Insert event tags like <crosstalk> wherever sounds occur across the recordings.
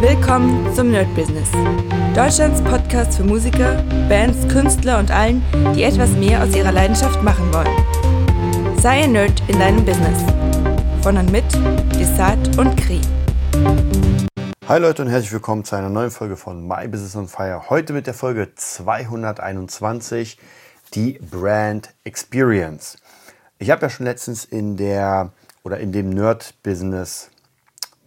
Willkommen zum Nerd Business. Deutschlands Podcast für Musiker, Bands, Künstler und allen, die etwas mehr aus ihrer Leidenschaft machen wollen. Sei ein Nerd in deinem Business. Von und mit Desart und Kri. Hi Leute und herzlich willkommen zu einer neuen Folge von My Business on Fire. Heute mit der Folge 221, die Brand Experience. Ich habe ja schon letztens in der oder in dem Nerd Business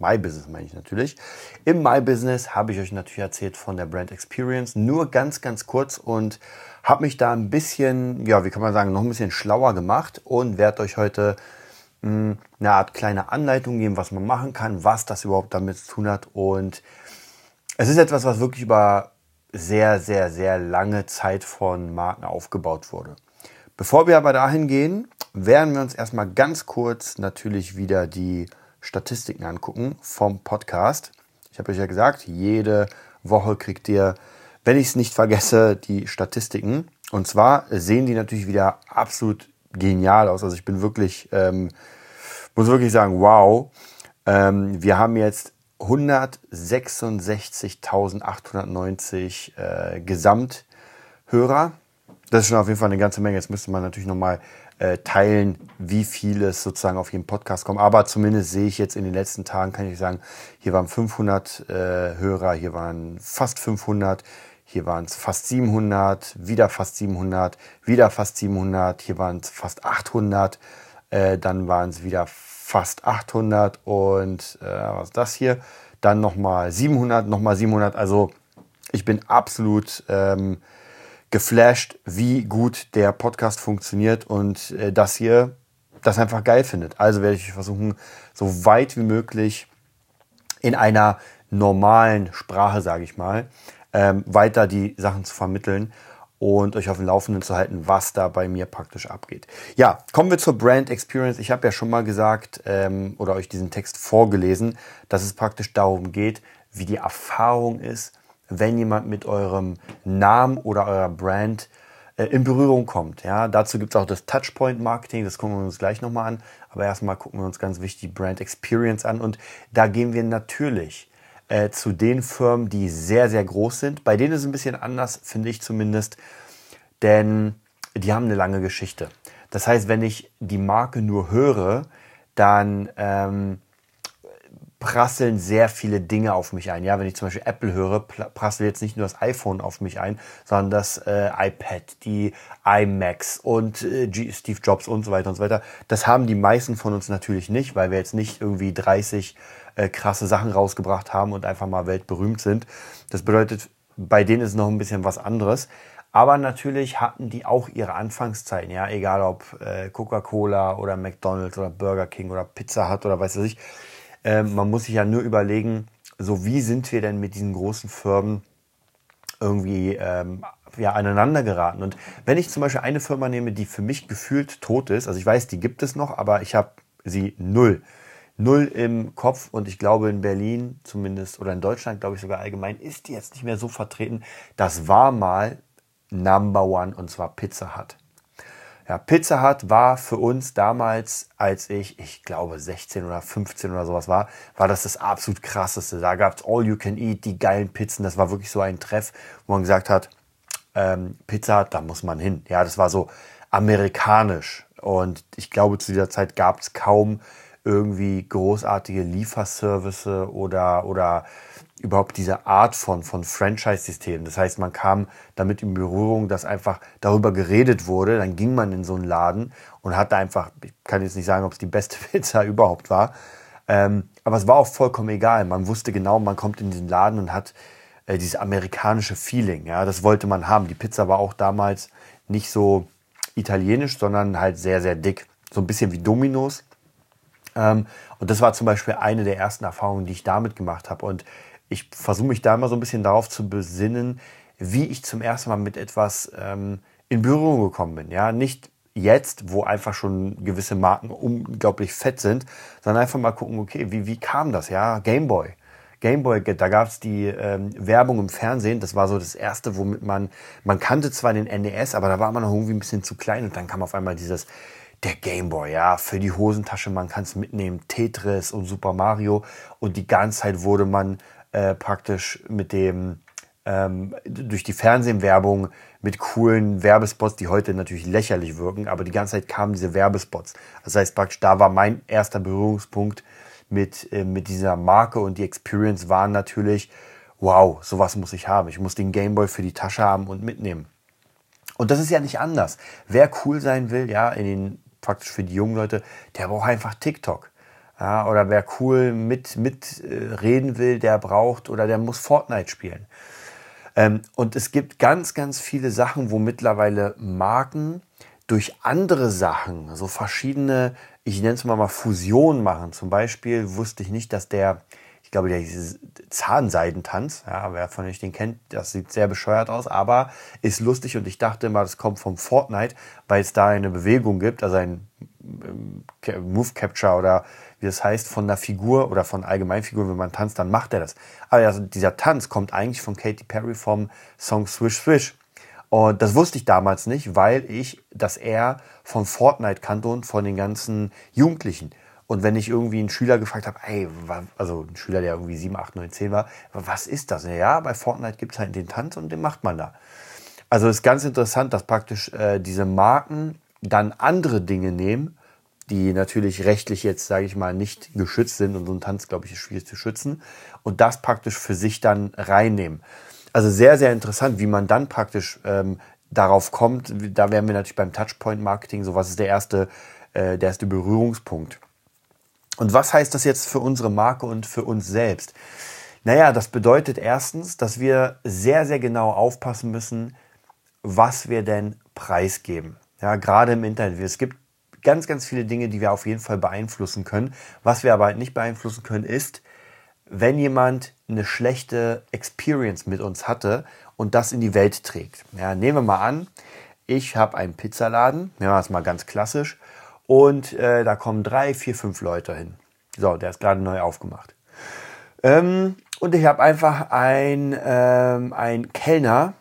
My Business meine ich natürlich. Im My Business habe ich euch natürlich erzählt von der Brand Experience, nur ganz, ganz kurz und habe mich da ein bisschen, ja, wie kann man sagen, noch ein bisschen schlauer gemacht und werde euch heute mh, hm, eine Art kleine Anleitung geben, was man machen kann, was das überhaupt damit zu tun hat und es ist etwas, was wirklich über sehr, sehr, sehr lange Zeit von Marken aufgebaut wurde. Bevor wir aber dahin gehen, werden wir uns erstmal ganz kurz natürlich wieder die Statistiken angucken vom Podcast. Ich habe euch ja gesagt, jede Woche kriegt ihr, wenn ich es nicht vergesse, die Statistiken. Und zwar sehen die natürlich wieder absolut genial aus. Also ich bin wirklich, ähm, muss wirklich sagen, wow. Ähm, wir haben jetzt 166.890 äh, Gesamthörer. Das ist schon auf jeden Fall eine ganze Menge. Jetzt müsste man natürlich nochmal äh, teilen, wie viel es sozusagen auf jeden Podcast kommt. Aber zumindest sehe ich jetzt in den letzten Tagen, kann ich sagen, hier waren 500 äh, Hörer, hier waren fast 500, hier waren es fast 700, wieder fast 700, wieder fast 700, hier waren es fast 800, äh, dann waren es wieder fast 800 und äh, was ist das hier? Dann nochmal 700, nochmal 700. Also ich bin absolut... Ähm, geflasht, wie gut der Podcast funktioniert und äh, dass ihr das einfach geil findet. Also werde ich versuchen, so weit wie möglich in einer normalen Sprache, sage ich mal, ähm, weiter die Sachen zu vermitteln und euch auf dem Laufenden zu halten, was da bei mir praktisch abgeht. Ja, kommen wir zur Brand Experience. Ich habe ja schon mal gesagt ähm, oder euch diesen Text vorgelesen, dass es praktisch darum geht, wie die Erfahrung ist, wenn jemand mit eurem Namen oder eurer Brand äh, in Berührung kommt. Ja, dazu gibt es auch das Touchpoint Marketing, das gucken wir uns gleich nochmal an. Aber erstmal gucken wir uns ganz wichtig die Brand Experience an und da gehen wir natürlich äh, zu den Firmen, die sehr, sehr groß sind. Bei denen ist es ein bisschen anders, finde ich zumindest, denn die haben eine lange Geschichte. Das heißt, wenn ich die Marke nur höre, dann ähm, prasseln sehr viele Dinge auf mich ein. Ja, wenn ich zum Beispiel Apple höre, prasselt jetzt nicht nur das iPhone auf mich ein, sondern das äh, iPad, die iMacs und äh, Steve Jobs und so weiter und so weiter. Das haben die meisten von uns natürlich nicht, weil wir jetzt nicht irgendwie 30 äh, krasse Sachen rausgebracht haben und einfach mal weltberühmt sind. Das bedeutet, bei denen ist noch ein bisschen was anderes. Aber natürlich hatten die auch ihre Anfangszeiten, ja, egal ob äh, Coca-Cola oder McDonald's oder Burger King oder Pizza Hut oder weiß was ich ähm, man muss sich ja nur überlegen, so wie sind wir denn mit diesen großen Firmen irgendwie ähm, ja, aneinander geraten. Und wenn ich zum Beispiel eine Firma nehme, die für mich gefühlt tot ist, also ich weiß, die gibt es noch, aber ich habe sie null. Null im Kopf und ich glaube in Berlin zumindest oder in Deutschland, glaube ich sogar allgemein, ist die jetzt nicht mehr so vertreten. Das war mal Number One und zwar Pizza Hut. Ja, Pizza Hut war für uns damals, als ich, ich glaube 16 oder 15 oder sowas war, war das das absolut krasseste. Da gab es All You Can Eat, die geilen Pizzen. Das war wirklich so ein Treff, wo man gesagt hat, ähm, Pizza, da muss man hin. Ja, das war so amerikanisch. Und ich glaube, zu dieser Zeit gab es kaum irgendwie großartige Lieferservice oder, oder überhaupt diese Art von, von Franchise-System. Das heißt, man kam damit in Berührung, dass einfach darüber geredet wurde. Dann ging man in so einen Laden und hatte einfach, ich kann jetzt nicht sagen, ob es die beste <laughs> Pizza überhaupt war, ähm, aber es war auch vollkommen egal. Man wusste genau, man kommt in diesen Laden und hat äh, dieses amerikanische Feeling. Ja, das wollte man haben. Die Pizza war auch damals nicht so italienisch, sondern halt sehr, sehr dick. So ein bisschen wie Dominos. Ähm, und das war zum Beispiel eine der ersten Erfahrungen, die ich damit gemacht habe. Und ich versuche mich da immer so ein bisschen darauf zu besinnen, wie ich zum ersten Mal mit etwas ähm, in Berührung gekommen bin. Ja, nicht jetzt, wo einfach schon gewisse Marken unglaublich fett sind, sondern einfach mal gucken, okay, wie, wie kam das? Ja, Gameboy. Gameboy, da gab es die ähm, Werbung im Fernsehen. Das war so das erste, womit man, man kannte zwar den NES, aber da war man noch irgendwie ein bisschen zu klein und dann kam auf einmal dieses der Gameboy, ja, für die Hosentasche, man kann es mitnehmen, Tetris und Super Mario und die ganze Zeit wurde man äh, praktisch mit dem, ähm, durch die Fernsehwerbung mit coolen Werbespots, die heute natürlich lächerlich wirken, aber die ganze Zeit kamen diese Werbespots. Das heißt praktisch, da war mein erster Berührungspunkt mit, äh, mit dieser Marke und die Experience waren natürlich, wow, sowas muss ich haben. Ich muss den Gameboy für die Tasche haben und mitnehmen. Und das ist ja nicht anders. Wer cool sein will, ja, in den, praktisch für die jungen Leute, der braucht einfach TikTok. Ja, oder wer cool mit, mit äh, reden will, der braucht oder der muss Fortnite spielen. Ähm, und es gibt ganz, ganz viele Sachen, wo mittlerweile Marken durch andere Sachen, so verschiedene, ich nenne es mal mal Fusionen machen. Zum Beispiel wusste ich nicht, dass der, ich glaube, der Zahnseidentanz, ja, wer von euch den kennt, das sieht sehr bescheuert aus, aber ist lustig und ich dachte immer, das kommt vom Fortnite, weil es da eine Bewegung gibt, also ein ähm, Move Capture oder wie das heißt, von der Figur oder von Allgemeinfiguren, wenn man tanzt, dann macht er das. Aber also dieser Tanz kommt eigentlich von Katy Perry vom Song Swish Swish. Und das wusste ich damals nicht, weil ich das eher von Fortnite kannte und von den ganzen Jugendlichen. Und wenn ich irgendwie einen Schüler gefragt habe, ey, also ein Schüler, der irgendwie 7, 8, 9, 10 war, was ist das? Ja, bei Fortnite gibt es halt den Tanz und den macht man da. Also es ist ganz interessant, dass praktisch äh, diese Marken dann andere Dinge nehmen die natürlich rechtlich jetzt, sage ich mal, nicht geschützt sind und so ein Tanz, glaube ich, ist schwierig zu schützen und das praktisch für sich dann reinnehmen. Also sehr, sehr interessant, wie man dann praktisch ähm, darauf kommt. Da wären wir natürlich beim Touchpoint-Marketing, so was ist der erste, äh, der erste Berührungspunkt. Und was heißt das jetzt für unsere Marke und für uns selbst? Naja, das bedeutet erstens, dass wir sehr, sehr genau aufpassen müssen, was wir denn preisgeben. Ja, gerade im Internet. Es gibt ganz, ganz viele Dinge, die wir auf jeden Fall beeinflussen können. Was wir aber halt nicht beeinflussen können, ist, wenn jemand eine schlechte Experience mit uns hatte und das in die Welt trägt. Ja, nehmen wir mal an, ich habe einen Pizzaladen, nehmen wir das mal ganz klassisch, und äh, da kommen drei, vier, fünf Leute hin. So, der ist gerade neu aufgemacht. Ähm, und ich habe einfach einen ähm, Kellner,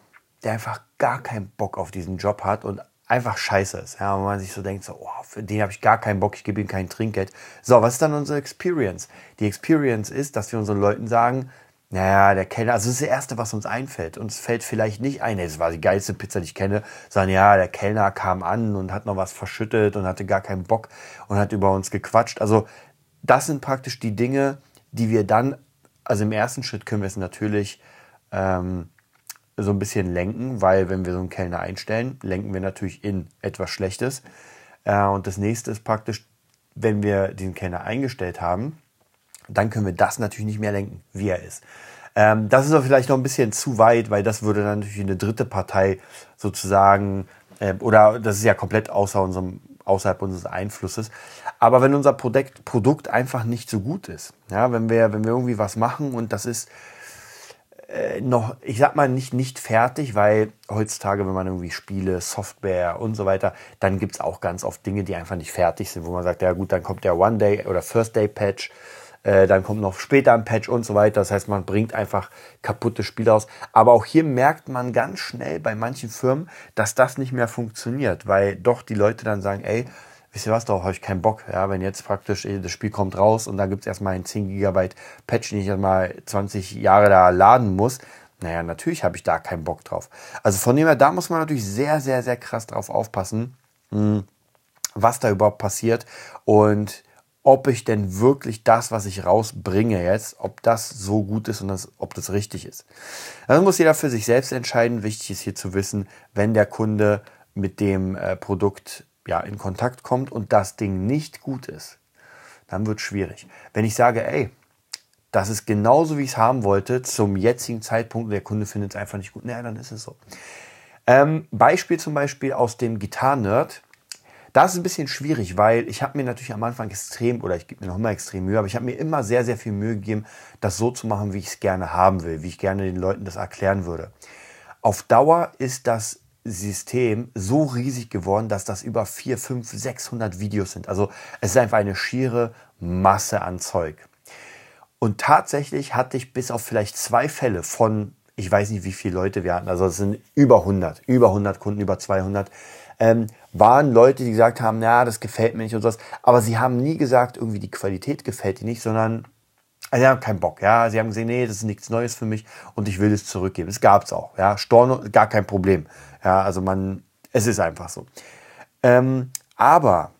der einfach gar keinen Bock auf diesen Job hat und einfach scheiße ist. Ja, und man sich so denkt, so, oh, für den habe ich gar keinen Bock, ich gebe ihm kein Trinkgeld. So, was ist dann unsere Experience? Die Experience ist, dass wir unseren Leuten sagen, naja, der Kellner, also das ist das Erste, was uns einfällt. Uns fällt vielleicht nicht ein, das war die geilste Pizza, die ich kenne, sondern ja, der Kellner kam an und hat noch was verschüttet und hatte gar keinen Bock und hat über uns gequatscht. Also das sind praktisch die Dinge, die wir dann, also im ersten Schritt können wir es natürlich ähm, so ein bisschen lenken, weil wenn wir so einen Kellner einstellen, lenken wir natürlich in etwas Schlechtes. Äh, und das nächste ist praktisch, wenn wir diesen Kellner eingestellt haben, dann können wir das natürlich nicht mehr lenken, wie er ist. Ähm, das ist aber vielleicht noch ein bisschen zu weit, weil das würde dann natürlich eine dritte Partei sozusagen, äh, oder das ist ja komplett außer unserem, außerhalb unseres Einflusses. Aber wenn unser Produkt, Produkt einfach nicht so gut ist, ja, wenn wir, wenn wir irgendwie was machen und das ist, äh, noch, ich sag mal, nicht, nicht fertig, weil heutzutage, wenn man irgendwie Spiele, Software und so weiter, dann gibt es auch ganz oft Dinge, die einfach nicht fertig sind, wo man sagt, ja gut, dann kommt der One-Day oder First-Day-Patch, äh, dann kommt noch später ein Patch und so weiter. Das heißt, man bringt einfach kaputte Spiele aus. Aber auch hier merkt man ganz schnell bei manchen Firmen, dass das nicht mehr funktioniert, weil doch die Leute dann sagen, ey, wisst ihr was, darauf habe ich keinen Bock. Ja, wenn jetzt praktisch das Spiel kommt raus und dann gibt es erstmal einen 10 GB Patch, den ich erstmal 20 Jahre da laden muss, naja, natürlich habe ich da keinen Bock drauf. Also von dem her, da muss man natürlich sehr, sehr, sehr krass drauf aufpassen, hm, was da überhaupt passiert und ob ich denn wirklich das, was ich rausbringe jetzt, ob das so gut ist und das, ob das richtig ist. Das muss jeder für sich selbst entscheiden. Wichtig ist hier zu wissen, wenn der Kunde mit dem äh, Produkt ja, in Kontakt kommt und das Ding nicht gut ist, dann wird es schwierig. Wenn ich sage, ey, das ist genauso, wie ich es haben wollte, zum jetzigen Zeitpunkt, der Kunde findet es einfach nicht gut, naja, dann ist es so. Ähm, Beispiel zum Beispiel aus dem Gitarren-Nerd. Das ist ein bisschen schwierig, weil ich habe mir natürlich am Anfang extrem, oder ich gebe mir noch immer extrem Mühe, aber ich habe mir immer sehr, sehr viel Mühe gegeben, das so zu machen, wie ich es gerne haben will, wie ich gerne den Leuten das erklären würde. Auf Dauer ist das System so riesig geworden, dass das über 4, 5, 600 Videos sind. Also es ist einfach eine schiere Masse an Zeug. Und tatsächlich hatte ich bis auf vielleicht zwei Fälle von, ich weiß nicht, wie viele Leute wir hatten, also es sind über 100, über 100 Kunden, über 200, ähm, waren Leute, die gesagt haben, ja, das gefällt mir nicht und sowas. Aber sie haben nie gesagt, irgendwie die Qualität gefällt dir nicht, sondern Also sie haben keinen Bock, ja. Sie haben gesehen, nee, das ist nichts Neues für mich und ich will es zurückgeben. Das gab es auch, ja. Storno, gar kein Problem. Ja, also man, es ist einfach so. Ähm, aber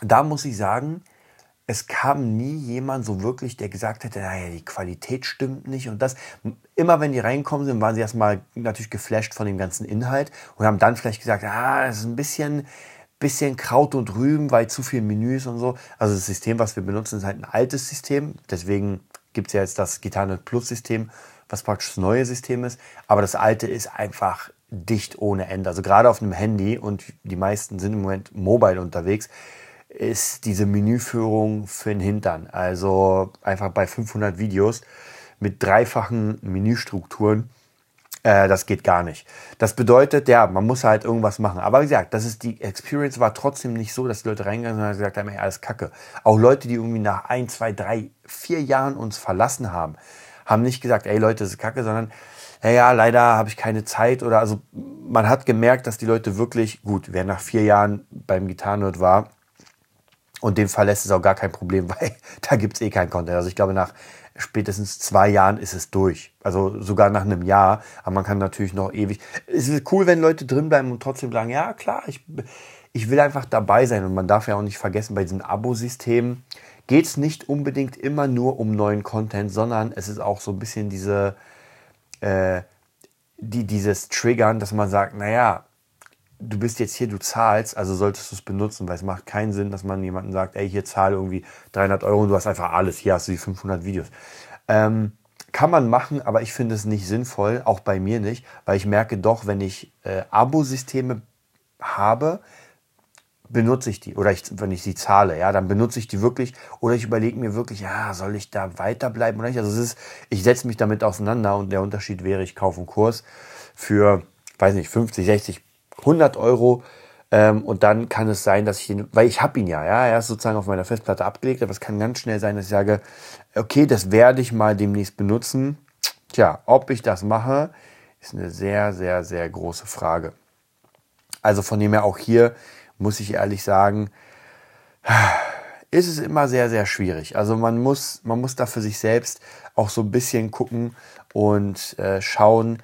da muss ich sagen, es kam nie jemand so wirklich, der gesagt hätte, naja, die Qualität stimmt nicht und das. Immer wenn die reinkommen sind, waren sie erstmal natürlich geflasht von dem ganzen Inhalt und haben dann vielleicht gesagt, ah, das ist ein bisschen, bisschen Kraut und Rüben, weil zu viel Menüs und so. Also das System, was wir benutzen, ist halt ein altes System. Deswegen gibt es ja jetzt das Gitarre Plus System, was praktisch das neue System ist. Aber das alte ist einfach dicht ohne Ende. Also gerade auf einem Handy und die meisten sind im Moment mobile unterwegs, ist diese Menüführung für den Hintern. Also einfach bei 500 Videos mit dreifachen Menüstrukturen äh, das geht gar nicht. Das bedeutet, ja, man muss halt irgendwas machen. Aber wie gesagt, das ist die Experience war trotzdem nicht so, dass die Leute reingegangen sind und gesagt haben, ey, alles Kacke. Auch Leute, die irgendwie nach ein, zwei, drei, vier Jahren uns verlassen haben, haben nicht gesagt, ey Leute, das ist Kacke, sondern ja, ja, leider habe ich keine Zeit oder also man hat gemerkt, dass die Leute wirklich, gut, wer nach vier Jahren beim Gitarrenhirt war und dem verlässt, ist auch gar kein Problem, <laughs> weil da gibt es eh keinen Content. Also ich glaube, nach spätestens zwei Jahren ist es durch. Also sogar nach einem Jahr. Aber man kann natürlich noch ewig. Es ist cool, wenn Leute drinbleiben und trotzdem sagen, ja klar, ich, ich will einfach dabei sein. Und man darf ja auch nicht vergessen, bei diesen Abo-Systemen geht es nicht unbedingt immer nur um neuen Content, sondern es ist auch so ein bisschen diese, äh, die, dieses Triggern, dass man sagt, naja, du bist jetzt hier, du zahlst, also solltest du es benutzen, weil es macht keinen Sinn, dass man jemanden sagt, ey, hier zahle irgendwie 300 Euro und du hast einfach alles, hier hast du die 500 Videos. Ähm, kann man machen, aber ich finde es nicht sinnvoll, auch bei mir nicht, weil ich merke doch, wenn ich äh, Abo-Systeme habe, benutze ich die oder ich, wenn ich sie zahle, ja, dann benutze ich die wirklich oder ich überlege mir wirklich, ja, soll ich da weiterbleiben oder nicht? Also es ist, ich setze mich damit auseinander und der Unterschied wäre, ich kaufe einen Kurs für, weiß nicht, 50, 60 100 Euro. Ähm, und dann kann es sein, dass ich ihn, weil ich habe ihn ja, ja, er ist sozusagen auf meiner Festplatte abgelegt, aber es kann ganz schnell sein, dass ich sage, okay, das werde ich mal demnächst benutzen. Tja, ob ich das mache, ist eine sehr, sehr, sehr große Frage. Also von dem her auch hier muss ich ehrlich sagen, ist es immer sehr, sehr schwierig. Also man muss, man muss da für sich selbst auch so ein bisschen gucken und äh, schauen,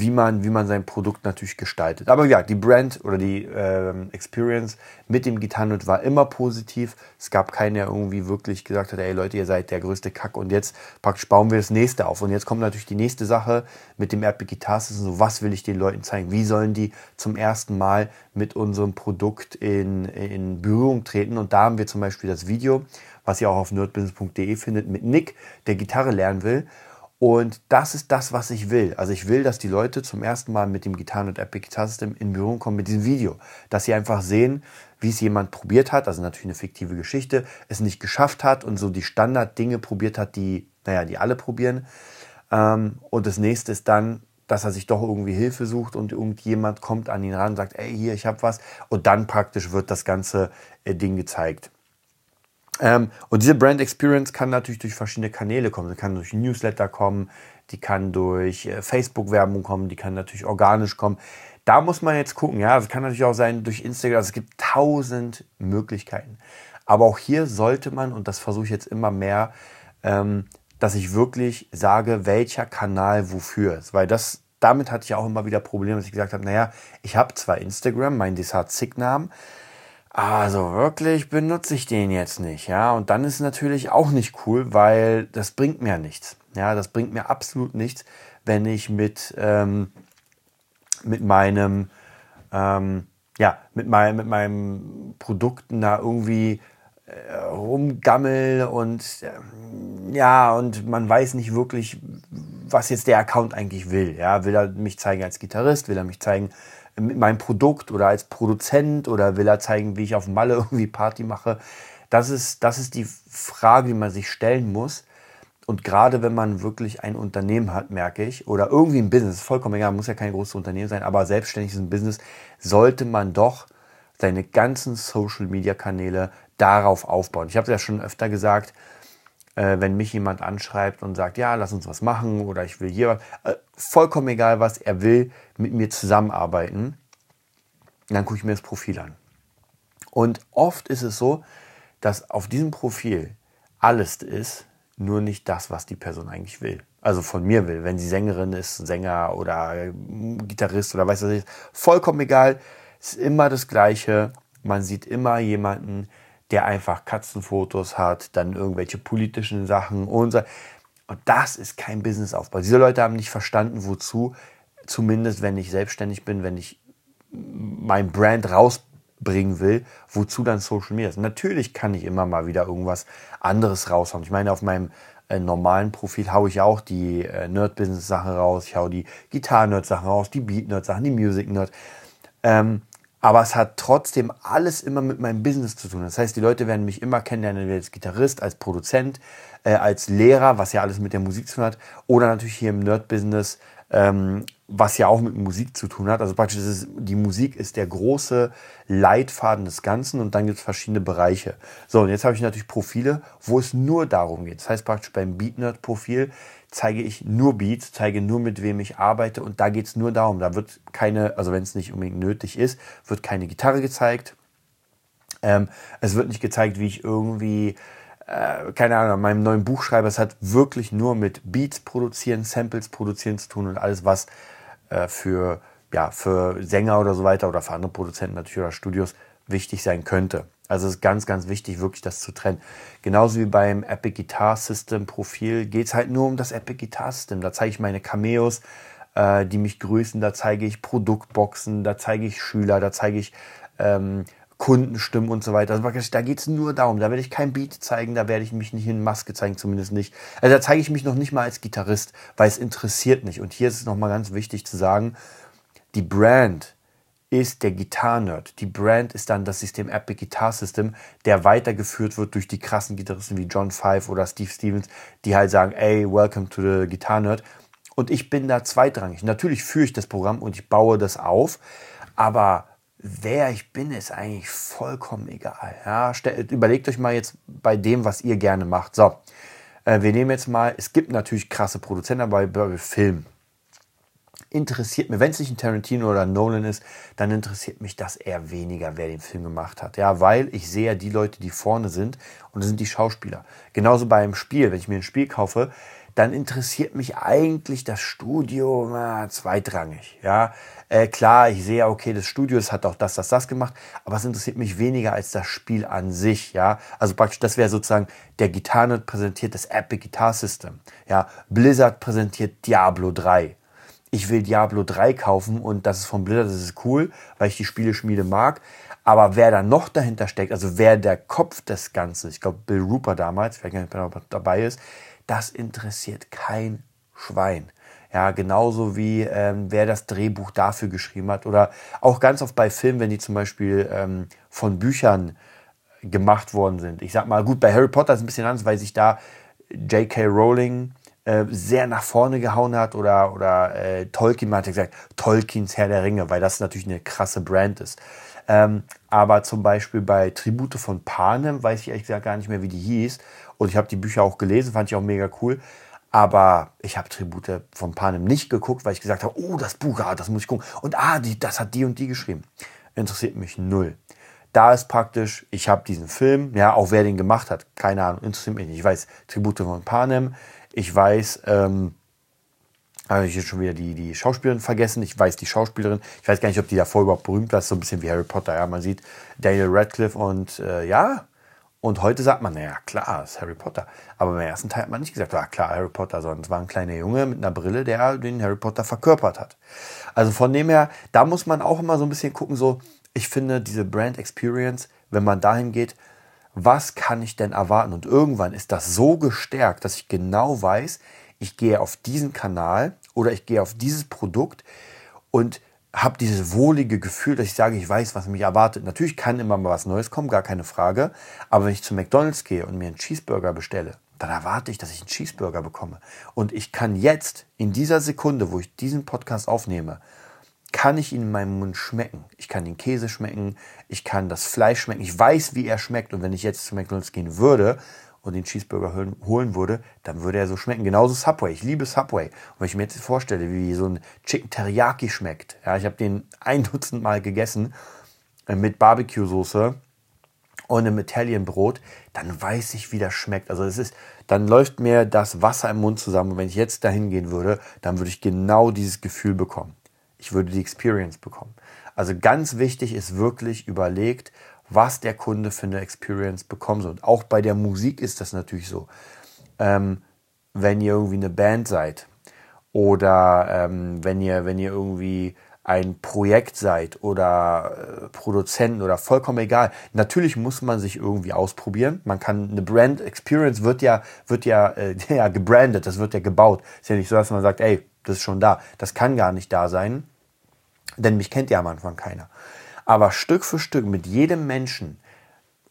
wie man, wie man sein Produkt natürlich gestaltet. Aber ja, die Brand oder die ähm, Experience mit dem Gitarrenhut war immer positiv. Es gab keinen, der irgendwie wirklich gesagt hat, ey Leute, ihr seid der größte Kack und jetzt praktisch bauen wir das nächste auf. Und jetzt kommt natürlich die nächste Sache mit dem Epic Guitar System. So, was will ich den Leuten zeigen? Wie sollen die zum ersten Mal mit unserem Produkt in, in Berührung treten? Und da haben wir zum Beispiel das Video, was ihr auch auf nerdbusiness.de findet, mit Nick, der Gitarre lernen will. Und das ist das, was ich will. Also ich will, dass die Leute zum ersten Mal mit dem Gitarren- und Epic Guitar System in Berührung kommen mit diesem Video. Dass sie einfach sehen, wie es jemand probiert hat, also natürlich eine fiktive Geschichte, es nicht geschafft hat und so die Standarddinge probiert hat, die, naja, die alle probieren. Ähm, und das nächste ist dann, dass er sich doch irgendwie Hilfe sucht und irgendjemand kommt an ihn ran und sagt, ey, hier, ich habe was. Und dann praktisch wird das ganze äh, Ding gezeigt. Ähm, und diese Brand Experience kann natürlich durch verschiedene Kanäle kommen. Sie kann durch Newsletter kommen, die kann durch äh, Facebook-Werbung kommen, die kann natürlich organisch kommen. Da muss man jetzt gucken. Ja, es kann natürlich auch sein durch Instagram. Also es gibt tausend Möglichkeiten. Aber auch hier sollte man, und das versuche ich jetzt immer mehr, ähm, dass ich wirklich sage, welcher Kanal wofür ist. Weil das, damit hatte ich auch immer wieder Probleme, dass ich gesagt habe, naja, ich habe zwar Instagram, mein Desart-Zig-Namen, also wirklich benutze ich den jetzt nicht, ja. Und dann ist natürlich auch nicht cool, weil das bringt mir nichts. Ja, das bringt mir absolut nichts, wenn ich mit, ähm, mit meinem, ähm, ja, mit, mein, mit meinem Produkten da irgendwie äh, rumgammel und äh, ja, und man weiß nicht wirklich, was jetzt der Account eigentlich will. Ja, will er mich zeigen als Gitarrist, will er mich zeigen mit meinem Produkt oder als Produzent oder will er zeigen, wie ich auf Malle <laughs> irgendwie Party mache? Das ist, das ist die Frage, die man sich stellen muss. Und gerade wenn man wirklich ein Unternehmen hat, merke ich, oder irgendwie ein Business, vollkommen egal, muss ja kein großes Unternehmen sein, aber selbstständig ist ein Business, sollte man doch seine ganzen Social Media Kanäle darauf aufbauen. Ich habe es ja schon öfter gesagt, äh, wenn mich jemand anschreibt und sagt, ja, lass uns was machen oder ich will hier was, äh, vollkommen egal was, er will mit mir zusammenarbeiten, dann gucke ich mir das Profil an. Und oft ist es so, dass auf diesem Profil alles ist, nur nicht das, was die Person eigentlich will. Also von mir will. Wenn sie Sängerin ist, Sänger oder Gitarrist oder weiß was ich, vollkommen egal. Es ist immer das Gleiche. Man sieht immer jemanden, der einfach Katzenfotos hat, dann irgendwelche politischen Sachen und so. Und das ist kein Businessaufbau. Diese Leute haben nicht verstanden, wozu, zumindest wenn ich selbstständig bin, wenn ich mein Brand rausbringen will, wozu dann Social Media ist. Natürlich kann ich immer mal wieder irgendwas anderes raushauen. Ich meine, auf meinem äh, normalen Profil haue ich auch die äh, Nerd-Business-Sachen raus, ich haue die Gitarren-Nerd-Sachen raus, die Beat-Nerd-Sachen, die Music-Nerd. Ähm, aber es hat trotzdem alles immer mit meinem Business zu tun. Das heißt, die Leute werden mich immer kennenlernen, als Gitarrist, als Produzent, äh, als Lehrer, was ja alles mit der Musik zu tun hat, oder natürlich hier im Nerd-Business, ähm, was ja auch mit Musik zu tun hat. Also praktisch ist die Musik ist der große Leitfaden des Ganzen und dann gibt es verschiedene Bereiche. So, und jetzt habe ich natürlich Profile, wo es nur darum geht. Das heißt praktisch beim Beat-Nerd-Profil zeige ich nur Beats, zeige nur mit wem ich arbeite und da geht es nur darum. Da wird keine, also wenn es nicht unbedingt nötig ist, wird keine Gitarre gezeigt. Ähm, es wird nicht gezeigt, wie ich irgendwie, äh, keine Ahnung, an meinem neuen Buch schreibe. Es hat wirklich nur mit Beats produzieren, Samples produzieren zu tun und alles, was äh, für, ja, für Sänger oder so weiter oder für andere Produzenten natürlich oder Studios wichtig sein könnte. Also es ist ganz, ganz wichtig, wirklich das zu trennen. Genauso wie beim Epic Guitar System Profil geht es halt nur um das Epic Guitar System. Da zeige ich meine Cameos, äh, die mich grüßen, da zeige ich Produktboxen, da zeige ich Schüler, da zeige ich ähm, Kundenstimmen und so weiter. Also da geht es nur darum. Da werde ich kein Beat zeigen, da werde ich mich nicht in Maske zeigen, zumindest nicht. Also da zeige ich mich noch nicht mal als Gitarrist, weil es interessiert nicht. Und hier ist es nochmal ganz wichtig zu sagen, die Brand, ist der Gitarrenerd. Die Brand ist dann das System Epic Guitar System, der weitergeführt wird durch die krassen Gitarristen wie John Five oder Steve Stevens, die halt sagen, ey, welcome to the Guitar Nerd. Und ich bin da zweitrangig. Natürlich führe ich das Programm und ich baue das auf, aber wer ich bin, ist eigentlich vollkommen egal. Ja, überlegt euch mal jetzt bei dem, was ihr gerne macht. So, äh, wir nehmen jetzt mal, es gibt natürlich krasse Produzenten, aber bei Film interessiert mir, wenn es nicht ein Tarantino oder ein Nolan ist, dann interessiert mich das eher weniger, wer den Film gemacht hat. Ja, weil ich sehe ja die Leute, die vorne sind und das sind die Schauspieler. Genauso beim Spiel, wenn ich mir ein Spiel kaufe, dann interessiert mich eigentlich das Studio na, zweitrangig. Ja, äh, klar, ich sehe, okay, das Studio hat auch das, das, das gemacht, aber es interessiert mich weniger als das Spiel an sich. Ja, also praktisch, das wäre sozusagen der Gitarrenerd präsentiert das Epic Guitar System. Ja, Blizzard präsentiert Diablo 3 ich will Diablo 3 kaufen und das ist von Blizzard, das ist cool, weil ich die Spieleschmiede mag. Aber wer da noch dahinter steckt, also wer der Kopf des Ganzen, ich glaube Bill Rupert damals, wer nicht dabei ist, das interessiert kein Schwein. Ja, genauso wie ähm, wer das Drehbuch dafür geschrieben hat. Oder auch ganz oft bei Filmen, wenn die zum Beispiel ähm, von Büchern gemacht worden sind. Ich sag mal, gut, bei Harry Potter ist es ein bisschen anders, weil sich da J.K. Rowling äh, sehr nach vorne gehauen hat oder, oder äh, Tolkien, man hat gesagt, Tolkiens Herr der Ringe, weil das natürlich eine krasse Brand ist. Ähm, aber zum Beispiel bei Tribute von Panem weiß ich ehrlich gesagt gar nicht mehr, wie die hieß. Und ich habe die Bücher auch gelesen, fand ich auch mega cool. Aber ich habe Tribute von Panem nicht geguckt, weil ich gesagt habe, oh, das Buch, ah, das muss ich gucken. Und ah, die, das hat die und die geschrieben. Interessiert mich null. Da ist praktisch, ich habe diesen Film, ja, auch wer den gemacht hat, keine Ahnung, interessiert mich nicht. Ich weiß, Tribute von Panem, ich weiß, ähm, habe ich jetzt schon wieder die, die Schauspielerin vergessen. Ich weiß die Schauspielerin. Ich weiß gar nicht, ob die davor überhaupt berühmt war. So ein bisschen wie Harry Potter. Ja, man sieht Daniel Radcliffe und äh, ja. Und heute sagt man, naja, klar, ist Harry Potter. Aber beim ersten Teil hat man nicht gesagt, ja klar, Harry Potter, sondern es war ein kleiner Junge mit einer Brille, der den Harry Potter verkörpert hat. Also von dem her, da muss man auch immer so ein bisschen gucken, so, ich finde diese Brand Experience, wenn man dahin geht, was kann ich denn erwarten? Und irgendwann ist das so gestärkt, dass ich genau weiß, ich gehe auf diesen Kanal oder ich gehe auf dieses Produkt und habe dieses wohlige Gefühl, dass ich sage, ich weiß, was mich erwartet. Natürlich kann immer mal was Neues kommen, gar keine Frage. Aber wenn ich zu McDonald's gehe und mir einen Cheeseburger bestelle, dann erwarte ich, dass ich einen Cheeseburger bekomme. Und ich kann jetzt, in dieser Sekunde, wo ich diesen Podcast aufnehme, kann ich ihn in meinem Mund schmecken. Ich kann den Käse schmecken, ich kann das Fleisch schmecken, ich weiß, wie er schmeckt. Und wenn ich jetzt zu McDonald's gehen würde und den Cheeseburger holen würde, dann würde er so schmecken. Genauso Subway. Ich liebe Subway. Und wenn ich mir jetzt vorstelle, wie so ein Chicken Teriyaki schmeckt, ja, ich habe den ein Dutzend Mal gegessen äh, mit Barbecue-Soße und einem Italienbrot, dann weiß ich, wie das schmeckt. Also es ist, dann läuft mir das Wasser im Mund zusammen. Und wenn ich jetzt dahin gehen würde, dann würde ich genau dieses Gefühl bekommen. Ich würde die Experience bekommen. Also ganz wichtig ist wirklich überlegt, was der Kunde für eine Experience bekommt. Und auch bei der Musik ist das natürlich so. Ähm, wenn ihr irgendwie eine Band seid oder ähm, wenn ihr, wenn ihr irgendwie ein Projekt seid oder äh, Produzenten oder vollkommen egal. Natürlich muss man sich irgendwie ausprobieren. Man kann eine Brand Experience wird ja wird ja äh, <laughs> ja gebrandet, das wird ja gebaut. Ist ja nicht so, dass man sagt, ey, das ist schon da. Das kann gar nicht da sein, denn mich kennt ja am Anfang keiner. Aber Stück für Stück mit jedem Menschen,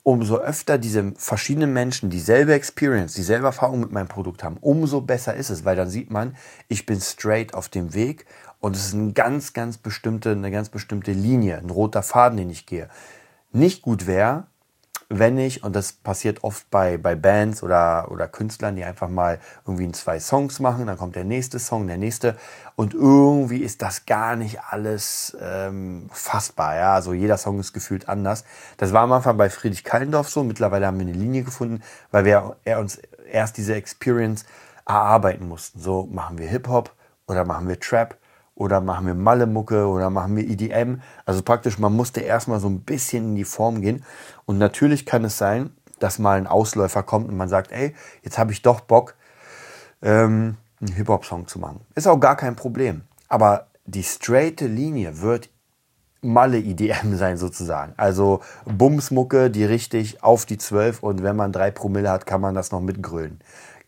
umso öfter diese verschiedenen Menschen dieselbe Experience, dieselbe Erfahrung mit meinem Produkt haben, umso besser ist es, weil dann sieht man, ich bin straight auf dem Weg und es ist eine ganz, ganz bestimmte, eine ganz bestimmte Linie, ein roter Faden, den ich gehe. Nicht gut wäre, wenn ich, und das passiert oft bei, bei Bands oder, oder Künstlern, die einfach mal irgendwie zwei Songs machen, dann kommt der nächste Song, der nächste, und irgendwie ist das gar nicht alles ähm, fassbar. Ja? Also jeder Song ist gefühlt anders. Das war am Anfang bei Friedrich Kallendorf so, mittlerweile haben wir eine Linie gefunden, weil wir er uns erst diese Experience erarbeiten mussten. So machen wir Hip-Hop oder machen wir Trap oder machen wir Malle-Mucke oder machen wir EDM. Also praktisch, man musste erstmal so ein bisschen in die Form gehen. Und natürlich kann es sein, dass mal ein Ausläufer kommt und man sagt, ey, jetzt habe ich doch Bock, ähm, einen Hip-Hop-Song zu machen. Ist auch gar kein Problem. Aber die straighte Linie wird Malle IDM <laughs> sein sozusagen. Also Bumsmucke, die richtig auf die 12 und wenn man drei Promille hat, kann man das noch mitgrölen.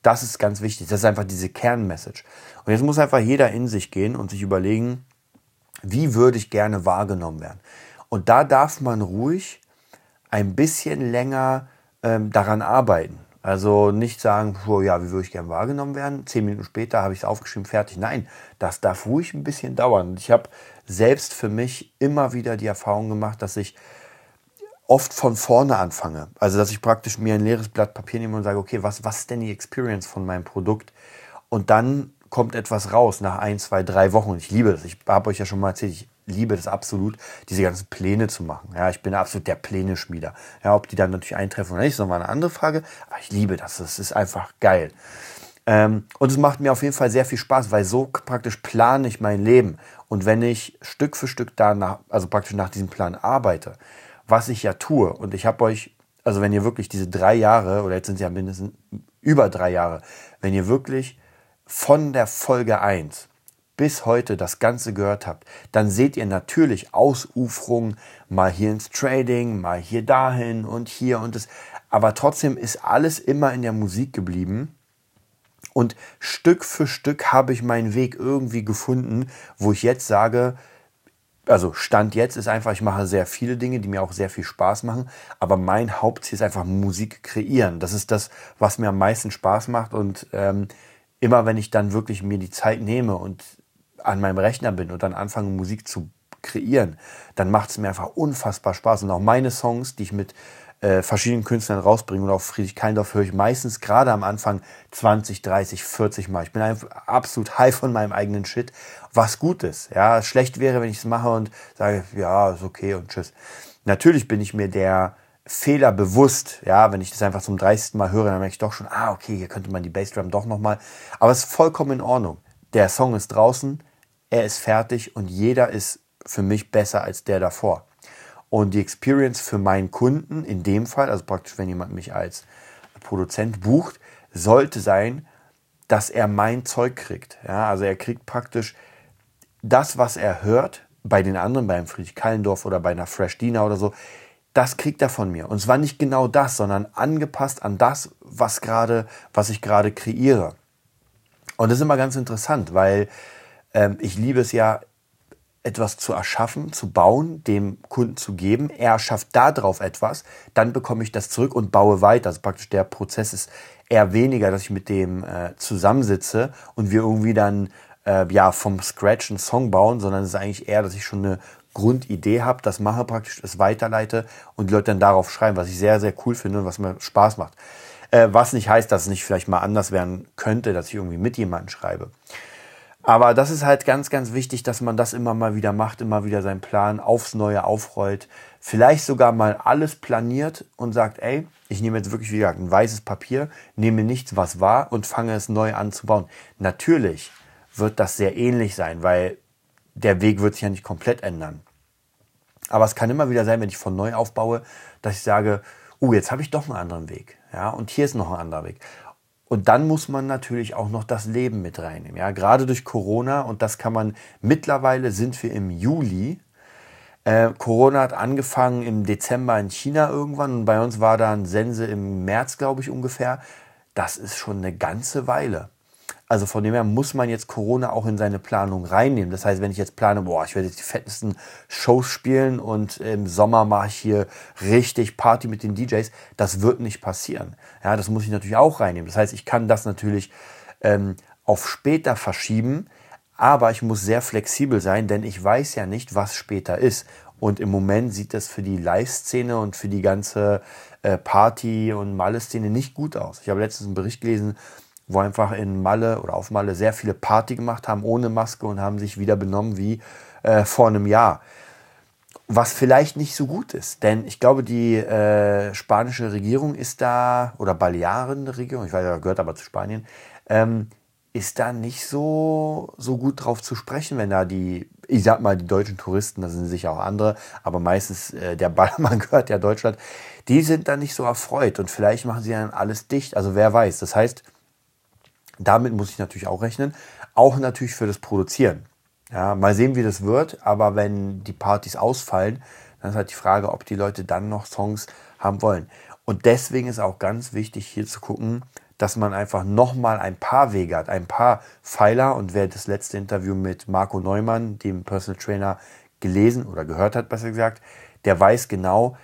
Das ist ganz wichtig. Das ist einfach diese Kernmessage. Und jetzt muss einfach jeder in sich gehen und sich überlegen, wie würde ich gerne wahrgenommen werden. Und da darf man ruhig ein bisschen länger ähm, daran arbeiten. Also nicht sagen, oh ja, wie würde ich gerne wahrgenommen werden? Zehn Minuten später habe ich es aufgeschrieben, fertig. Nein, das darf ruhig ein bisschen dauern. Ich habe selbst für mich immer wieder die Erfahrung gemacht, dass ich oft von vorne anfange. Also, dass ich praktisch mir ein leeres Blatt Papier nehme und sage, okay, was, was ist denn die Experience von meinem Produkt? Und dann kommt etwas raus nach ein, zwei, drei Wochen. Und ich liebe das. Ich habe euch ja schon mal erzählt, ich liebe das absolut, diese ganzen Pläne zu machen. Ja, ich bin absolut der Pläne-Schmieder. Ja, ob die dann natürlich eintreffen oder nicht, ist nochmal eine andere Frage. Aber ich liebe das. Das ist einfach geil. Ähm, und es macht mir auf jeden Fall sehr viel Spaß, weil so praktisch plane ich mein Leben. Und wenn ich Stück für Stück danach, also praktisch nach diesem Plan arbeite, was ich ja tue. Und ich habe euch, also wenn ihr wirklich diese drei Jahre, oder jetzt sind es ja mindestens über drei Jahre, wenn ihr wirklich von der Folge 1 bis heute das Ganze gehört habt, dann seht ihr natürlich Ausuferungen, mal hier ins Trading, mal hier dahin und hier und das. Aber trotzdem ist alles immer in der Musik geblieben. Und Stück für Stück habe ich meinen Weg irgendwie gefunden, wo ich jetzt sage, also Stand jetzt ist einfach, ich mache sehr viele Dinge, die mir auch sehr viel Spaß machen, aber mein Hauptziel ist einfach Musik kreieren. Das ist das, was mir am meisten Spaß macht und ähm, immer wenn ich dann wirklich mir die Zeit nehme und an meinem Rechner bin und dann anfange Musik zu kreieren, dann macht es mir einfach unfassbar Spaß und auch meine Songs, die ich mit äh, verschiedenen Künstlern rausbringen. Und auf Friedrich Keindorf höre ich meistens gerade am Anfang 20, 30, 40 Mal. Ich bin einfach absolut high von meinem eigenen Shit, was gut ist. Ja, schlecht wäre, wenn ich es mache und sage, ja, ist okay und tschüss. Natürlich bin ich mir der Fehler bewusst, ja, wenn ich das einfach zum 30. Mal höre, dann merke ich doch schon, ah, okay, hier könnte man die Bassdrum doch nochmal. Aber es ist vollkommen in Ordnung. Der Song ist draußen, er ist fertig und jeder ist für mich besser als der davor. Und die Experience für meinen Kunden in dem Fall, also praktisch wenn jemand mich als Produzent bucht, sollte sein, dass er mein Zeug kriegt. Ja, also er kriegt praktisch das, was er hört bei den anderen, beim Friedrich Kallendorf oder bei einer Fresh Dina oder so, das kriegt er von mir. Und zwar nicht genau das, sondern angepasst an das, was gerade, was ich gerade kreiere. Und das ist immer ganz interessant, weil ähm, ich liebe es ja, etwas zu erschaffen, zu bauen, dem Kunden zu geben. Er schafft darauf etwas, dann bekomme ich das zurück und baue weiter. Also praktisch der Prozess ist eher weniger, dass ich mit dem äh, zusammensitze und wir irgendwie dann äh, ja vom Scratch einen Song bauen, sondern es ist eigentlich eher, dass ich schon eine Grundidee habe, das mache praktisch, es weiterleite und die Leute dann darauf schreiben, was ich sehr, sehr cool finde und was mir Spaß macht. Äh, was nicht heißt, dass es nicht vielleicht mal anders werden könnte, dass ich irgendwie mit jemandem schreibe. Aber das ist halt ganz, ganz wichtig, dass man das immer mal wieder macht, immer wieder seinen Plan aufs Neue aufrollt. Vielleicht sogar mal alles planiert und sagt, ey, ich nehme jetzt wirklich, wie gesagt, ein weißes Papier, nehme nichts, was war und fange es neu an zu bauen. Natürlich wird das sehr ähnlich sein, weil der Weg wird sich ja nicht komplett ändern. Aber es kann immer wieder sein, wenn ich von neu aufbaue, dass ich sage, oh, jetzt habe ich doch einen anderen Weg. Ja, und hier ist noch ein anderer Weg. Und dann muss man natürlich auch noch das Leben mit reinnehmen. Ja, gerade durch Corona und das kann man mittlerweile sind wir im Juli. Äh, Corona hat angefangen im Dezember in China irgendwann und bei uns war dann Sense im März, glaube ich, ungefähr. Das ist schon eine ganze Weile. Also von dem her muss man jetzt Corona auch in seine Planung reinnehmen. Das heißt, wenn ich jetzt plane, boah, ich werde jetzt die fettesten Shows spielen und im Sommer mache ich hier richtig Party mit den DJs, das wird nicht passieren. Ja, das muss ich natürlich auch reinnehmen. Das heißt, ich kann das natürlich ähm, auf später verschieben, aber ich muss sehr flexibel sein, denn ich weiß ja nicht, was später ist. Und im Moment sieht das für die Live-Szene und für die ganze äh, Party- und Malle-Szene nicht gut aus. Ich habe letztens einen Bericht gelesen, wo einfach in Malle oder auf Malle sehr viele Party gemacht haben ohne Maske und haben sich wieder benommen wie äh, vor einem Jahr. Was vielleicht nicht so gut ist, denn ich glaube, die äh, spanische Regierung ist da, oder Balearen-Regierung, ich weiß gehört aber zu Spanien, ähm, ist da nicht so, so gut drauf zu sprechen, wenn da die, ich sag mal, die deutschen Touristen, das sind sicher auch andere, aber meistens äh, der Ballermann <laughs> gehört ja Deutschland, die sind da nicht so erfreut und vielleicht machen sie dann alles dicht. Also wer weiß. Das heißt, damit muss ich natürlich auch rechnen. Auch natürlich für das Produzieren. Ja, mal sehen, wie das wird. Aber wenn die Partys ausfallen, dann ist halt die Frage, ob die Leute dann noch Songs haben wollen. Und deswegen ist auch ganz wichtig, hier zu gucken, dass man einfach nochmal ein paar Wege hat, ein paar Pfeiler. Und wer das letzte Interview mit Marco Neumann, dem Personal Trainer, gelesen oder gehört hat, besser gesagt, der weiß genau,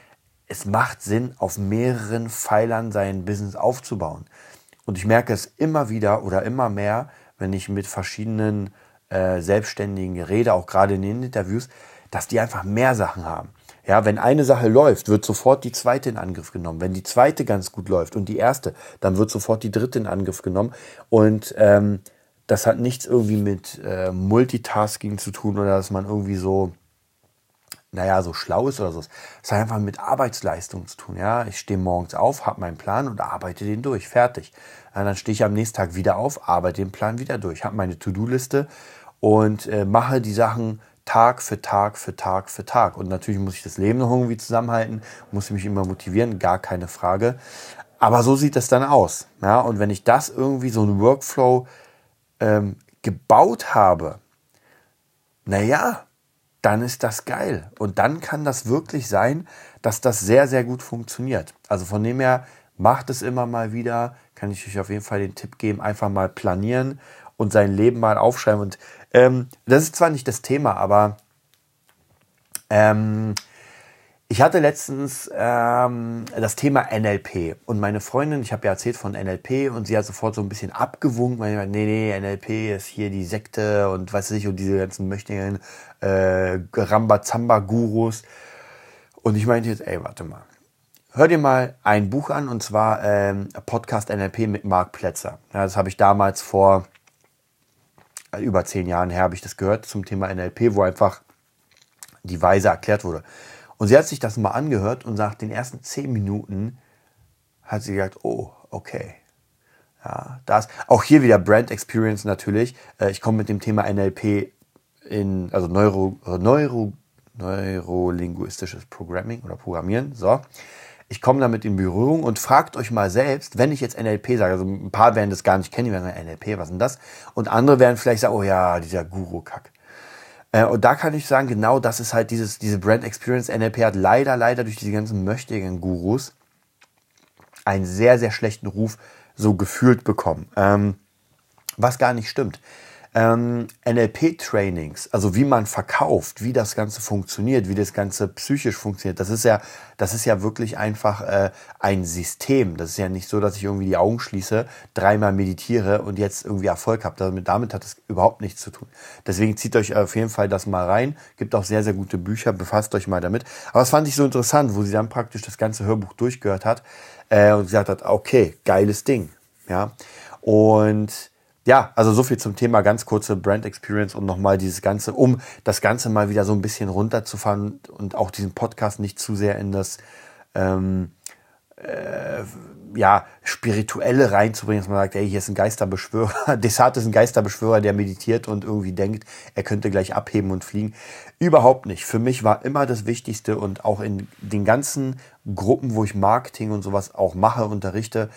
es macht Sinn, auf mehreren Pfeilern sein Business aufzubauen. Und ich merke es immer wieder oder immer mehr, wenn ich mit verschiedenen äh, Selbstständigen rede, auch gerade in den Interviews, dass die einfach mehr Sachen haben. Ja, wenn eine Sache läuft, wird sofort die zweite in Angriff genommen. Wenn die zweite ganz gut läuft und die erste, dann wird sofort die dritte in Angriff genommen. Und ähm, das hat nichts irgendwie mit äh, Multitasking zu tun oder dass man irgendwie so naja, so schlau ist oder so. Es hat einfach mit Arbeitsleistung zu tun. Ja, ich stehe morgens auf, habe meinen Plan und arbeite den durch. Fertig. Ja, dann stehe ich am nächsten Tag wieder auf, arbeite den Plan wieder durch, habe meine To-Do-Liste und äh, mache die Sachen Tag für Tag für Tag für Tag. Und natürlich muss ich das Leben noch irgendwie zusammenhalten, muss mich immer motivieren, gar keine Frage. Aber so sieht das dann aus. Ja, und wenn ich das irgendwie so einen Workflow ähm, gebaut habe, naja, dann ist das geil. Und dann kann das wirklich sein, dass das sehr, sehr gut funktioniert. Also von dem her, macht es immer mal wieder, kann ich euch auf jeden Fall den Tipp geben, einfach mal planieren und sein Leben mal aufschreiben. Und ähm, das ist zwar nicht das Thema, aber ähm, ich hatte letztens ähm, das Thema NLP und meine Freundin, ich habe ja erzählt von NLP und sie hat sofort so ein bisschen abgewunken, weil nee, nee, NLP ist hier die Sekte und weiß ich und diese ganzen möchtigen äh, Rambazamba-Gurus. Und ich meinte jetzt, ey, warte mal. Hör dir mal ein Buch an und zwar ähm, Podcast NLP mit Marc Plätzer. Ja, das habe ich damals vor äh, über zehn Jahren her habe ich das gehört zum Thema NLP, wo einfach die Weise erklärt wurde. Und sie hat sich das mal angehört und nach den ersten zehn Minuten hat sie gesagt, oh, okay. Ja, das. Auch hier wieder Brand Experience natürlich. Äh, ich komme mit dem Thema NLP in, also Neuro, Neuro, neurolinguistisches Programming oder Programmieren. So. Ich komme damit in Berührung und fragt euch mal selbst, wenn ich jetzt NLP sage, also ein paar werden das gar nicht kennen, die werden sagen, NLP, was ist denn das? Und andere werden vielleicht sagen, oh ja, dieser Guru-Kack. Äh, und da kann ich sagen, genau das ist halt dieses, diese Brand Experience. NLP hat leider, leider durch diese ganzen möchtigen Gurus einen sehr, sehr schlechten Ruf so gefühlt bekommen. Ähm, was gar nicht stimmt ähm, NLP-Trainings, also wie man verkauft, wie das Ganze funktioniert, wie das Ganze psychisch funktioniert, das ist ja, das ist ja wirklich einfach äh, ein System. Das ist ja nicht so, dass ich irgendwie die Augen schließe, dreimal meditiere und jetzt irgendwie Erfolg habe. Damit, damit hat es überhaupt nichts zu tun. Deswegen zieht euch auf jeden Fall das mal rein. Gibt auch sehr, sehr gute Bücher, befasst euch mal damit. Aber das fand ich so interessant, wo sie dann praktisch das ganze Hörbuch durchgehört hat äh, und gesagt hat, okay, geiles Ding. Ja. Und ja, also so viel zum Thema ganz kurze Brand Experience und nochmal dieses Ganze, um das Ganze mal wieder so ein bisschen runterzufahren und auch diesen Podcast nicht zu sehr in das ähm, äh, ja, Spirituelle reinzubringen, dass man sagt, ey, hier ist ein Geisterbeschwörer. <laughs> Desart ist ein Geisterbeschwörer, der meditiert und irgendwie denkt, er könnte gleich abheben und fliegen. Überhaupt nicht. Für mich war immer das Wichtigste und auch in den ganzen Gruppen, wo ich Marketing und sowas auch mache, unterrichte,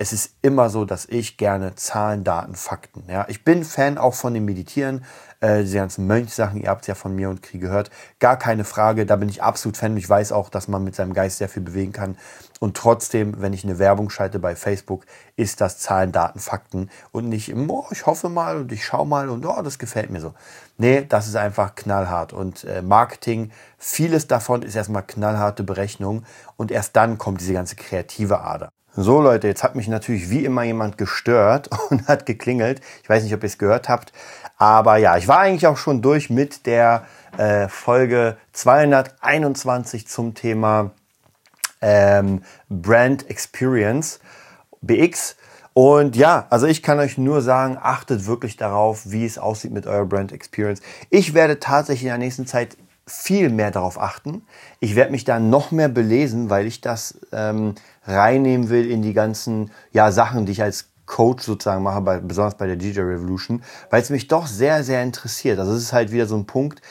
es ist immer so, dass ich gerne Zahlen, Daten, Fakten. Ja, ich bin Fan auch von dem Meditieren, äh, diese ganzen Mönchsachen, ihr habt es ja von mir und Krieg gehört. Gar keine Frage, da bin ich absolut Fan. Ich weiß auch, dass man mit seinem Geist sehr viel bewegen kann. Und trotzdem, wenn ich eine Werbung schalte bei Facebook, ist das Zahlen, Daten, Fakten und nicht, oh, ich hoffe mal und ich schau mal und oh, das gefällt mir so. Nee, das ist einfach knallhart. Und äh, Marketing, vieles davon ist erstmal knallharte Berechnung und erst dann kommt diese ganze kreative Ader. So Leute, jetzt hat mich natürlich wie immer jemand gestört <laughs> und hat geklingelt. Ich weiß nicht, ob ihr es gehört habt. Aber ja, ich war eigentlich auch schon durch mit der äh, Folge 221 zum Thema ähm, Brand Experience BX. Und ja, also ich kann euch nur sagen, achtet wirklich darauf, wie es aussieht mit eurer Brand Experience. Ich werde tatsächlich in der nächsten Zeit viel mehr darauf achten. Ich werde mich da noch mehr belesen, weil ich das ähm, reinnehmen will in die ganzen ja, Sachen, die ich als Coach sozusagen mache, bei, besonders bei der DJ Revolution, weil es mich doch sehr, sehr interessiert. Also es ist halt wieder so ein Punkt,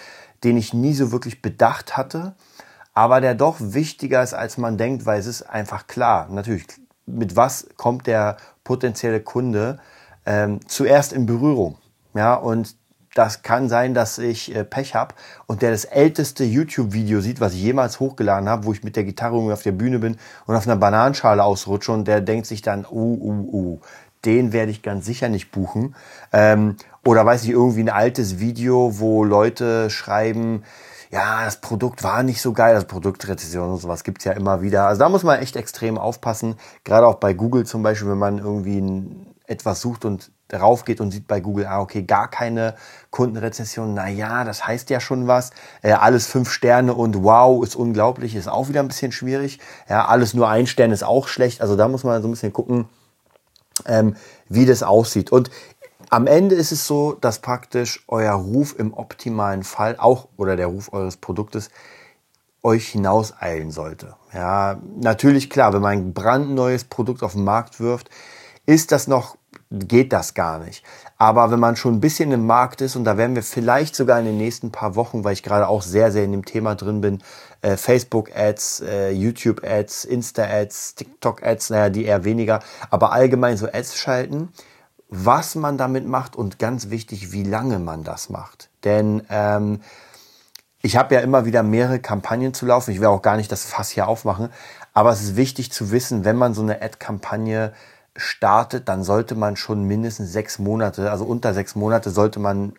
den ich nie so wirklich bedacht hatte, aber der doch wichtiger ist, als man denkt, weil es ist einfach klar. Natürlich, mit was kommt der potenzielle Kunde ähm, zuerst in Berührung? Ja, und das kann sein, dass ich äh, Pech habe und der das älteste YouTube-Video sieht, was ich jemals hochgeladen habe, wo ich mit der Gitarre auf der Bühne bin und auf einer Bananenschale ausrutsche und der denkt sich dann, uh, uh, uh, den werde ich ganz sicher nicht buchen. Ähm, oder weiß ich, irgendwie ein altes Video, wo Leute schreiben, ja, das Produkt war nicht so geil, das Produktrezession und sowas gibt's ja immer wieder. Also da muss man echt extrem aufpassen, gerade auch bei Google zum Beispiel, wenn man irgendwie ein, etwas sucht und darauf geht und sieht bei Google, ah, okay, gar keine Kundenrezession, na ja, das heißt ja schon was. Äh, alles fünf Sterne und wow, ist unglaublich, ist auch wieder ein bisschen schwierig. Ja, alles nur ein Stern ist auch schlecht. Also da muss man so ein bisschen gucken, ähm, wie das aussieht. Und am Ende ist es so, dass praktisch euer Ruf im optimalen Fall auch oder der Ruf eures Produktes euch hinauseilen sollte. Ja, natürlich klar, wenn man ein brandneues Produkt auf den Markt wirft, ist das noch geht das gar nicht. Aber wenn man schon ein bisschen im Markt ist, und da werden wir vielleicht sogar in den nächsten paar Wochen, weil ich gerade auch sehr, sehr in dem Thema drin bin, äh, Facebook-Ads, äh, YouTube-Ads, Insta-Ads, TikTok-Ads, naja, die eher weniger, aber allgemein so Ads schalten, was man damit macht und ganz wichtig, wie lange man das macht. Denn ähm, ich habe ja immer wieder mehrere Kampagnen zu laufen. Ich will auch gar nicht das Fass hier aufmachen, aber es ist wichtig zu wissen, wenn man so eine Ad-Kampagne startet, dann sollte man schon mindestens sechs Monate, also unter sechs Monate sollte man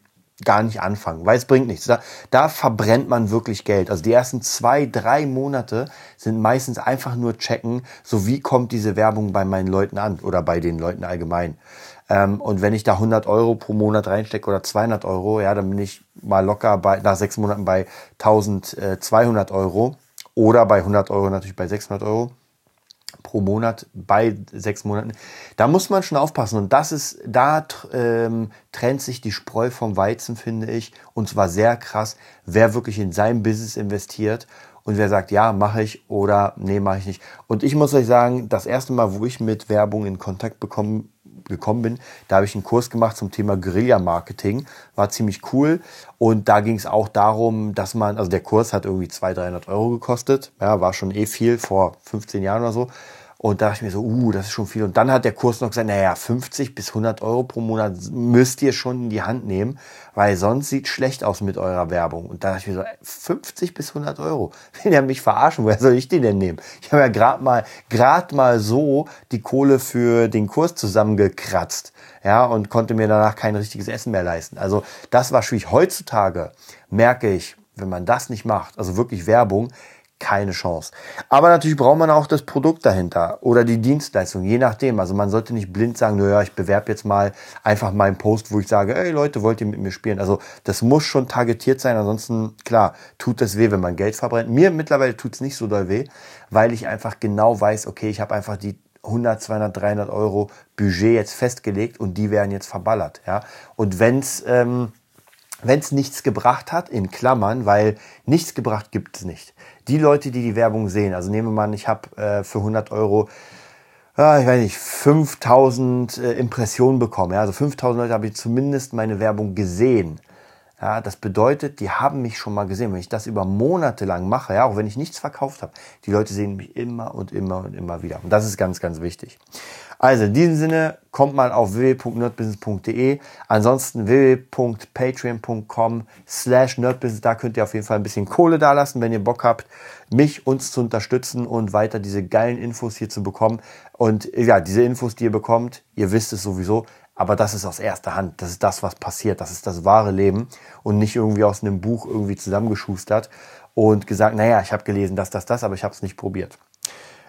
gar nicht anfangen, weil es bringt nichts. Da, da verbrennt man wirklich Geld. Also die ersten zwei, drei Monate sind meistens einfach nur checken, so wie kommt diese Werbung bei meinen Leuten an oder bei den Leuten allgemein. Ähm, und wenn ich da 100 Euro pro Monat reinstecke oder 200 Euro, ja, dann bin ich mal locker bei, nach sechs Monaten bei 1200 Euro oder bei 100 Euro natürlich bei 600 Euro pro Monat bei sechs Monaten. Da muss man schon aufpassen. Und das ist, da ähm, trennt sich die Spreu vom Weizen, finde ich. Und zwar sehr krass, wer wirklich in sein Business investiert und wer sagt, ja, mache ich oder nee, mache ich nicht. Und ich muss euch sagen, das erste Mal, wo ich mit Werbung in Kontakt bekommen gekommen bin, da habe ich einen Kurs gemacht zum Thema Guerilla-Marketing. War ziemlich cool. Und da ging es auch darum, dass man, also der Kurs hat irgendwie 200, 300 Euro gekostet. Ja, war schon eh viel, vor 15 Jahren oder so. Und da dachte ich mir so, uh, das ist schon viel. Und dann hat der Kurs noch gesagt, naja, 50 bis 100 Euro pro Monat müsst ihr schon in die Hand nehmen, weil sonst sieht schlecht aus mit eurer Werbung. Und da dachte ich mir so, 50 bis 100 Euro, <laughs> will der mich verarschen? Woher soll ich den denn nehmen? Ich habe ja gerade mal, gerade mal so die Kohle für den Kurs zusammengekratzt, ja, und konnte mir danach kein richtiges Essen mehr leisten. Also das war schwierig. Heutzutage merke ich, wenn man das nicht macht, also wirklich Werbung, keine Chance. Aber natürlich braucht man auch das Produkt dahinter oder die Dienstleistung, je nachdem. Also man sollte nicht blind sagen, naja, ich bewerbe jetzt mal einfach meinen Post, wo ich sage, ey Leute, wollt ihr mit mir spielen? Also das muss schon targetiert sein, ansonsten, klar, tut das weh, wenn man Geld verbrennt. Mir mittlerweile tut's nicht so doll weh, weil ich einfach genau weiß, okay, ich habe einfach die 100, 200, 300 Euro Budget jetzt festgelegt und die werden jetzt verballert. Ja? Und wenn es nichts gebracht hat, in Klammern, weil nichts gebracht gibt es nicht. Die Leute, die die Werbung sehen, also nehmen wir mal ich habe äh, für 100 Euro ich weiß nicht, 5000 äh, Impressionen bekommen. Ja? Also 5000 Leute habe ich zumindest meine Werbung gesehen. Ja, das bedeutet, die haben mich schon mal gesehen. Wenn ich das über Monate lang mache, ja, auch wenn ich nichts verkauft habe, die Leute sehen mich immer und immer und immer wieder. Und das ist ganz, ganz wichtig. Also in diesem Sinne, kommt mal auf www.nerdbusiness.de. Ansonsten www.patreon.com slash nerdbusiness. Da könnt ihr auf jeden Fall ein bisschen Kohle dalassen, wenn ihr Bock habt, mich, uns zu unterstützen und weiter diese geilen Infos hier zu bekommen. Und ja, diese Infos, die ihr bekommt, ihr wisst es sowieso, aber das ist aus erster Hand. Das ist das, was passiert. Das ist das wahre Leben und nicht irgendwie aus einem Buch irgendwie zusammengeschustert und gesagt, naja, ich habe gelesen das, das, das, aber ich habe es nicht probiert.